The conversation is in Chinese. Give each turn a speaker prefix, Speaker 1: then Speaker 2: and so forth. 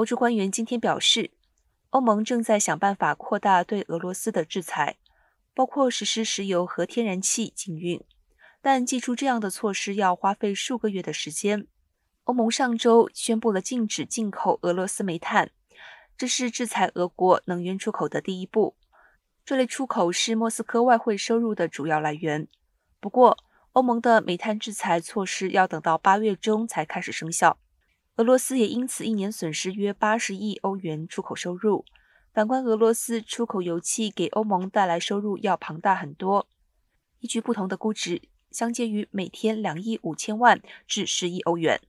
Speaker 1: 欧洲官员今天表示，欧盟正在想办法扩大对俄罗斯的制裁，包括实施石油和天然气禁运。但祭出这样的措施要花费数个月的时间。欧盟上周宣布了禁止进口俄罗斯煤炭，这是制裁俄国能源出口的第一步。这类出口是莫斯科外汇收入的主要来源。不过，欧盟的煤炭制裁措施要等到八月中才开始生效。俄罗斯也因此一年损失约八十亿欧元出口收入。反观俄罗斯出口油气给欧盟带来收入要庞大很多。依据不同的估值，相接于每天两亿五千万至十亿欧元。